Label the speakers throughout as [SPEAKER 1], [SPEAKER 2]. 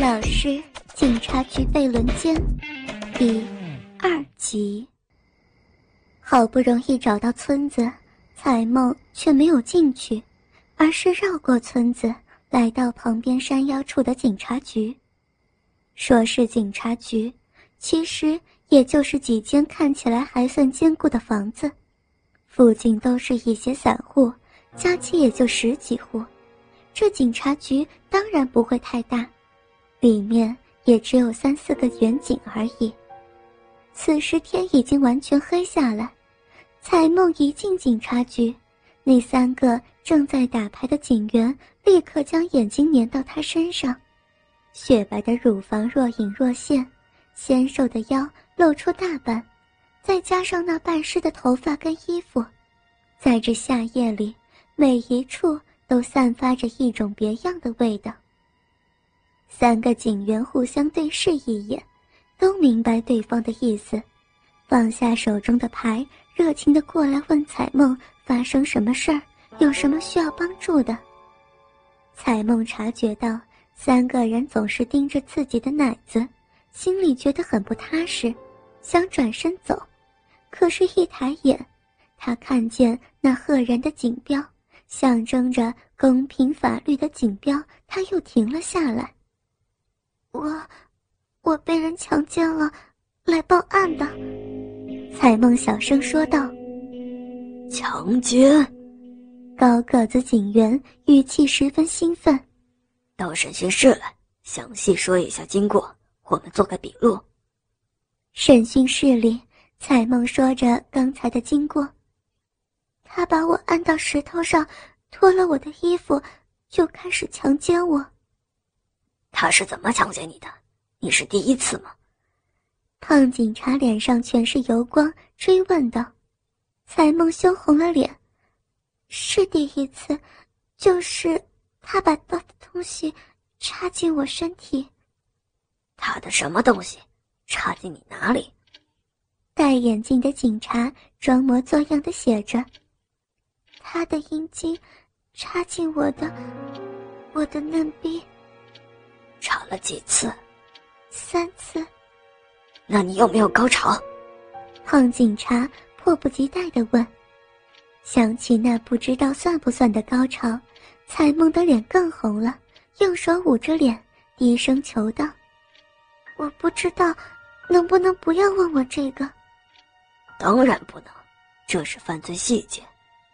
[SPEAKER 1] 老师，警察局被轮奸，第二集。好不容易找到村子，彩梦却没有进去，而是绕过村子，来到旁边山腰处的警察局。说是警察局，其实也就是几间看起来还算坚固的房子，附近都是一些散户，加起也就十几户。这警察局当然不会太大，里面也只有三四个远景而已。此时天已经完全黑下来。彩梦一进警察局，那三个正在打牌的警员立刻将眼睛粘到他身上，雪白的乳房若隐若现，纤瘦的腰露出大半，再加上那半湿的头发跟衣服，在这夏夜里，每一处都散发着一种别样的味道。三个警员互相对视一眼，都明白对方的意思，放下手中的牌。热情的过来问彩梦发生什么事儿，有什么需要帮助的。彩梦察觉到三个人总是盯着自己的奶子，心里觉得很不踏实，想转身走，可是，一抬眼，他看见那赫然的警标，象征着公平法律的警标，他又停了下来。我，我被人强奸了，来报案的。彩梦小声说道：“
[SPEAKER 2] 强奸。”
[SPEAKER 1] 高个子警员语气十分兴奋：“
[SPEAKER 2] 到审讯室来，详细说一下经过，我们做个笔录。”
[SPEAKER 1] 审讯室里，彩梦说着刚才的经过。他把我按到石头上，脱了我的衣服，就开始强奸我。
[SPEAKER 2] 他是怎么强奸你的？你是第一次吗？
[SPEAKER 1] 胖警察脸上全是油光，追问道：“彩梦羞红了脸，是第一次，就是他把他的东西插进我身体。
[SPEAKER 2] 他的什么东西插进你哪里？”
[SPEAKER 1] 戴眼镜的警察装模作样的写着：“他的阴茎插进我的，我的嫩逼。”
[SPEAKER 2] 插了几次？
[SPEAKER 1] 三次。
[SPEAKER 2] 那你有没有高潮？
[SPEAKER 1] 胖警察迫不及待地问。想起那不知道算不算的高潮，彩梦的脸更红了，用手捂着脸，低声求道：“我不知道，能不能不要问我这个？”
[SPEAKER 2] 当然不能，这是犯罪细节，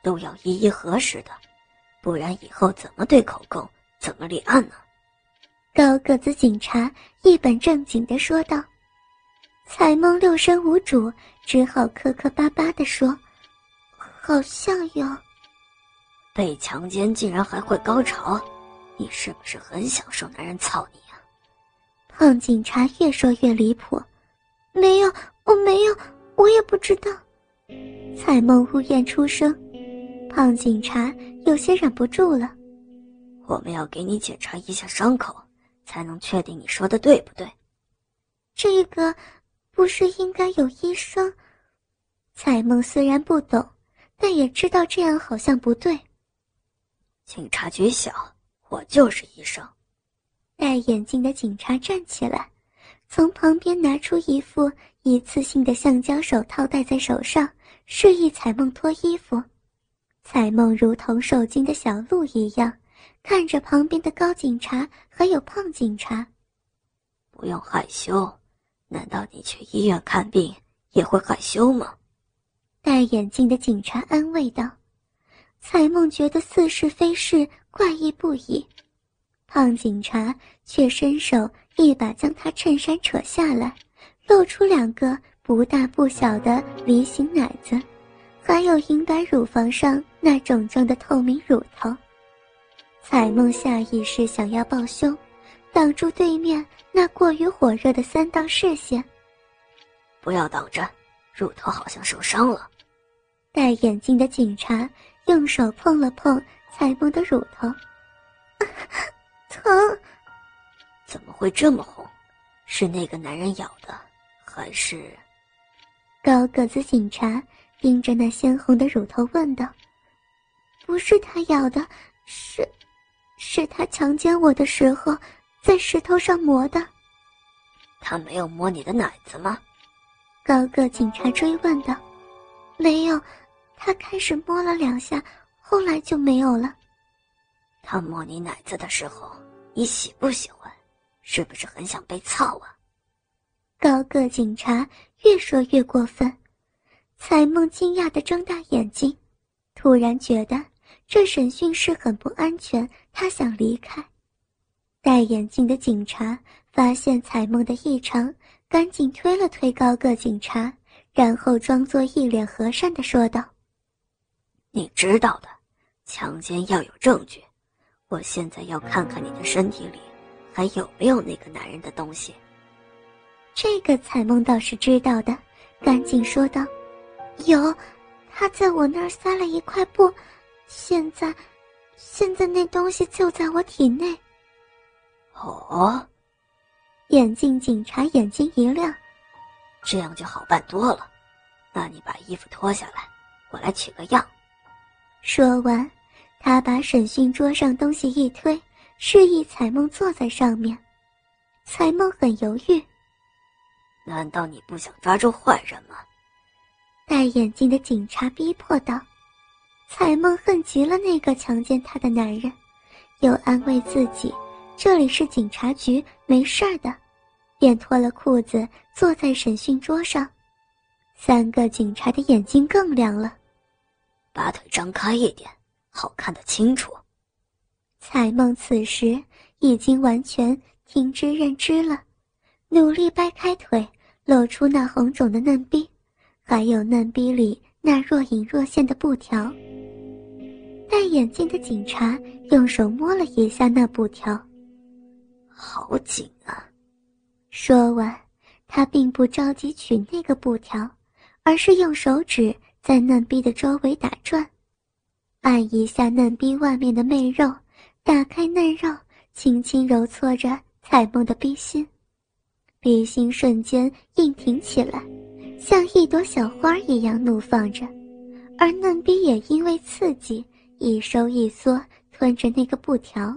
[SPEAKER 2] 都要一一核实的，不然以后怎么对口供，怎么立案呢？
[SPEAKER 1] 高个子警察一本正经地说道。彩梦六神无主，只好磕磕巴巴地说：“好像有。”
[SPEAKER 2] 被强奸竟然还会高潮，你是不是很享受男人操你啊？
[SPEAKER 1] 胖警察越说越离谱：“没有，我没有，我也不知道。”彩梦呜咽出声，胖警察有些忍不住了：“
[SPEAKER 2] 我们要给你检查一下伤口，才能确定你说的对不对。”
[SPEAKER 1] 这个。不是应该有医生？彩梦虽然不懂，但也知道这样好像不对。
[SPEAKER 2] 警察局小，我就是医生。
[SPEAKER 1] 戴眼镜的警察站起来，从旁边拿出一副一次性的橡胶手套戴在手上，示意彩梦脱衣服。彩梦如同受惊的小鹿一样，看着旁边的高警察还有胖警察。
[SPEAKER 2] 不用害羞。难道你去医院看病也会害羞吗？
[SPEAKER 1] 戴眼镜的警察安慰道。彩梦觉得似是非是，怪异不已。胖警察却伸手一把将他衬衫扯下来，露出两个不大不小的梨形奶子，还有银白乳房上那肿胀的透明乳头。彩梦下意识想要抱胸。挡住对面那过于火热的三道视线。
[SPEAKER 2] 不要挡着，乳头好像受伤了。
[SPEAKER 1] 戴眼镜的警察用手碰了碰彩梦的乳头，疼。
[SPEAKER 2] 怎么会这么红？是那个男人咬的，还是？
[SPEAKER 1] 高个子警察盯着那鲜红的乳头问道：“不是他咬的，是，是他强奸我的时候。”在石头上磨的。
[SPEAKER 2] 他没有摸你的奶子吗？
[SPEAKER 1] 高个警察追问道。没有，他开始摸了两下，后来就没有了。
[SPEAKER 2] 他摸你奶子的时候，你喜不喜欢？是不是很想被操啊？
[SPEAKER 1] 高个警察越说越过分。彩梦惊讶的睁大眼睛，突然觉得这审讯室很不安全，他想离开。戴眼镜的警察发现彩梦的异常，赶紧推了推高个警察。然后装作一脸和善的说道：“
[SPEAKER 2] 你知道的，强奸要有证据。我现在要看看你的身体里还有没有那个男人的东西。”
[SPEAKER 1] 这个彩梦倒是知道的，赶紧说道：“有，他在我那儿塞了一块布，现在，现在那东西就在我体内。”
[SPEAKER 2] 哦，
[SPEAKER 1] 眼镜警察眼睛一亮。
[SPEAKER 2] 这样就好办多了，那你把衣服脱下来，我来取个样。
[SPEAKER 1] 说完，他把审讯桌上东西一推，示意彩梦坐在上面。彩梦很犹豫。
[SPEAKER 2] 难道你不想抓住坏人吗？
[SPEAKER 1] 戴眼镜的警察逼迫道。彩梦恨极了那个强奸她的男人，又安慰自己，这里是警察局，没事儿的。便脱了裤子，坐在审讯桌上。三个警察的眼睛更亮了，
[SPEAKER 2] 把腿张开一点，好看得清楚。
[SPEAKER 1] 彩梦此时已经完全听之任之了，努力掰开腿，露出那红肿的嫩逼，还有嫩逼里那若隐若现的布条。戴眼镜的警察用手摸了一下那布条，
[SPEAKER 2] 好紧啊！
[SPEAKER 1] 说完，他并不着急取那个布条，而是用手指在嫩逼的周围打转，按一下嫩逼外面的媚肉，打开嫩肉，轻轻揉搓着彩梦的逼心，逼心瞬间硬挺起来，像一朵小花一样怒放着，而嫩逼也因为刺激一收一缩，吞着那个布条。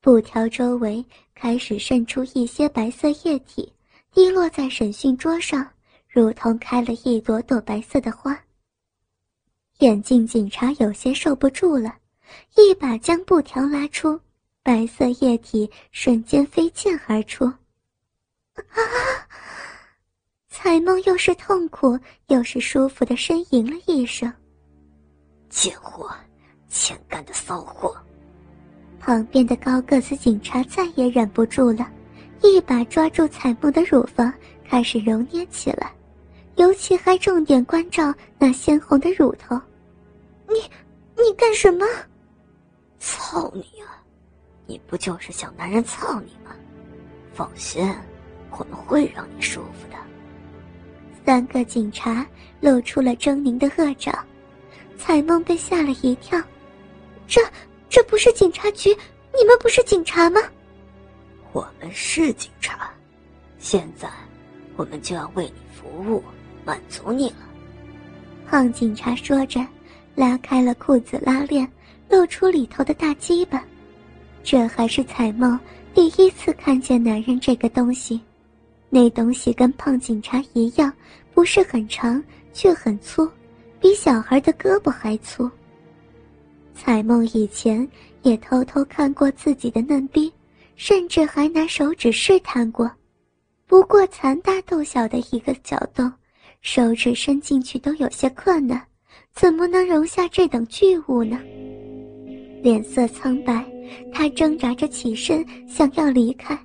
[SPEAKER 1] 布条周围开始渗出一些白色液体，滴落在审讯桌上，如同开了一朵朵白色的花。眼镜警察有些受不住了，一把将布条拉出，白色液体瞬间飞溅而出。啊！彩梦又是痛苦又是舒服的呻吟了一声。
[SPEAKER 2] 贱货，欠干的骚货！
[SPEAKER 1] 旁边的高个子警察再也忍不住了，一把抓住彩梦的乳房，开始揉捏起来，尤其还重点关照那鲜红的乳头。你，你干什么？
[SPEAKER 2] 操你啊！你不就是想男人操你吗？放心，我们会让你舒服的。
[SPEAKER 1] 三个警察露出了狰狞的恶爪，彩梦被吓了一跳，这。这不是警察局，你们不是警察吗？
[SPEAKER 2] 我们是警察，现在我们就要为你服务，满足你了。
[SPEAKER 1] 胖警察说着，拉开了裤子拉链，露出里头的大鸡巴。这还是彩梦第一次看见男人这个东西，那东西跟胖警察一样，不是很长，却很粗，比小孩的胳膊还粗。彩梦以前也偷偷看过自己的嫩逼，甚至还拿手指试探过，不过残大豆小的一个角洞，手指伸进去都有些困难，怎么能容下这等巨物呢？脸色苍白，他挣扎着起身想要离开，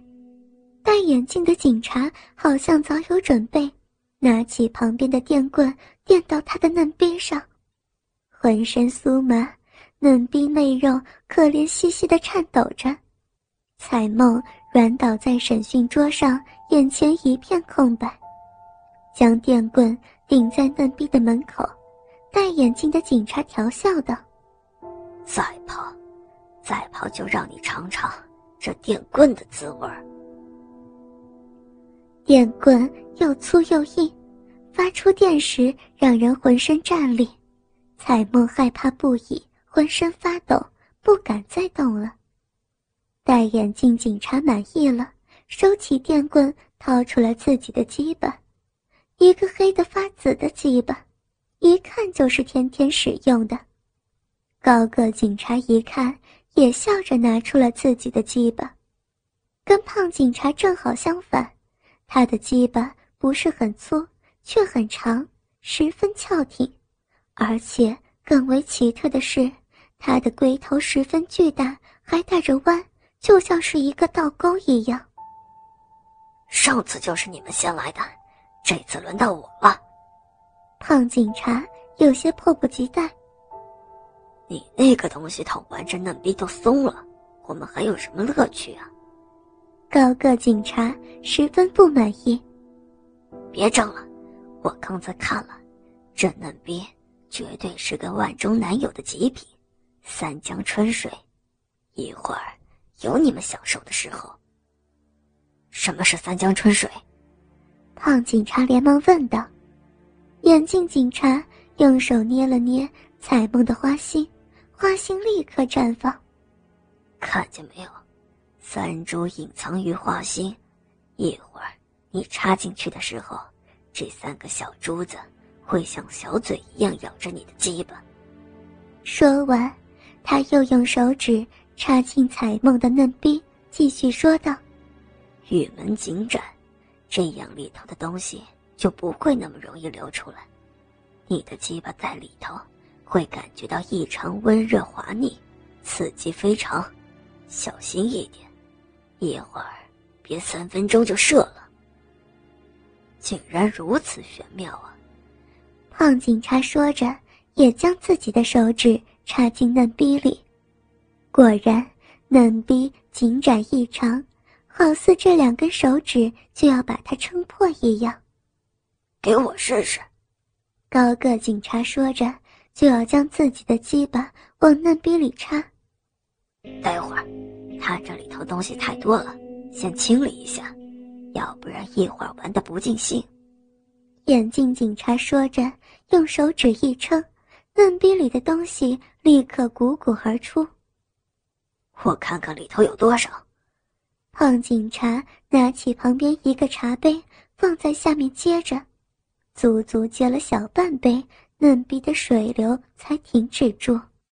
[SPEAKER 1] 戴眼镜的警察好像早有准备，拿起旁边的电棍电到他的嫩逼上，浑身酥麻。嫩逼内肉可怜兮兮的颤抖着，彩梦软倒在审讯桌上，眼前一片空白，将电棍顶在嫩逼的门口。戴眼镜的警察调笑道：“
[SPEAKER 2] 再跑，再跑就让你尝尝这电棍的滋味儿。”
[SPEAKER 1] 电棍又粗又硬，发出电时让人浑身战栗，彩梦害怕不已。浑身发抖，不敢再动了。戴眼镜警察满意了，收起电棍，掏出了自己的鸡巴，一个黑的发紫的鸡巴，一看就是天天使用的。高个警察一看，也笑着拿出了自己的鸡巴，跟胖警察正好相反，他的鸡巴不是很粗，却很长，十分翘挺，而且更为奇特的是，他的龟头十分巨大，还带着弯，就像是一个倒钩一样。
[SPEAKER 2] 上次就是你们先来的，这次轮到我了。
[SPEAKER 1] 胖警察有些迫不及待。
[SPEAKER 2] 你那个东西捅完这嫩逼都松了，我们还有什么乐趣啊？
[SPEAKER 1] 高个警察十分不满意。
[SPEAKER 2] 别争了，我刚才看了，这嫩逼绝对是个万中难有的极品，三江春水，一会儿有你们享受的时候。什么是三江春水？
[SPEAKER 1] 胖警察连忙问道。眼镜警察用手捏了捏彩梦的花心。花心立刻绽放，
[SPEAKER 2] 看见没有？三珠隐藏于画心，一会儿你插进去的时候，这三个小珠子会像小嘴一样咬着你的鸡巴。
[SPEAKER 1] 说完，他又用手指插进彩梦的嫩逼，继续说道：“
[SPEAKER 2] 玉门紧展，这样里头的东西就不会那么容易流出来。你的鸡巴在里头。”会感觉到异常温热滑腻，刺激非常，小心一点，一会儿别三分钟就射了。竟然如此玄妙啊！
[SPEAKER 1] 胖警察说着，也将自己的手指插进嫩逼里，果然嫩逼紧展异常，好似这两根手指就要把它撑破一样。
[SPEAKER 2] 给我试试！
[SPEAKER 1] 高个警察说着。就要将自己的鸡巴往嫩逼里插。
[SPEAKER 2] 待会儿，他这里头东西太多了，先清理一下，要不然一会儿玩的不尽兴。
[SPEAKER 1] 眼镜警察说着，用手指一撑，嫩逼里的东西立刻汩汩而出。
[SPEAKER 2] 我看看里头有多少。
[SPEAKER 1] 胖警察拿起旁边一个茶杯，放在下面接着，足足接了小半杯。嫩逼的水流才停止住。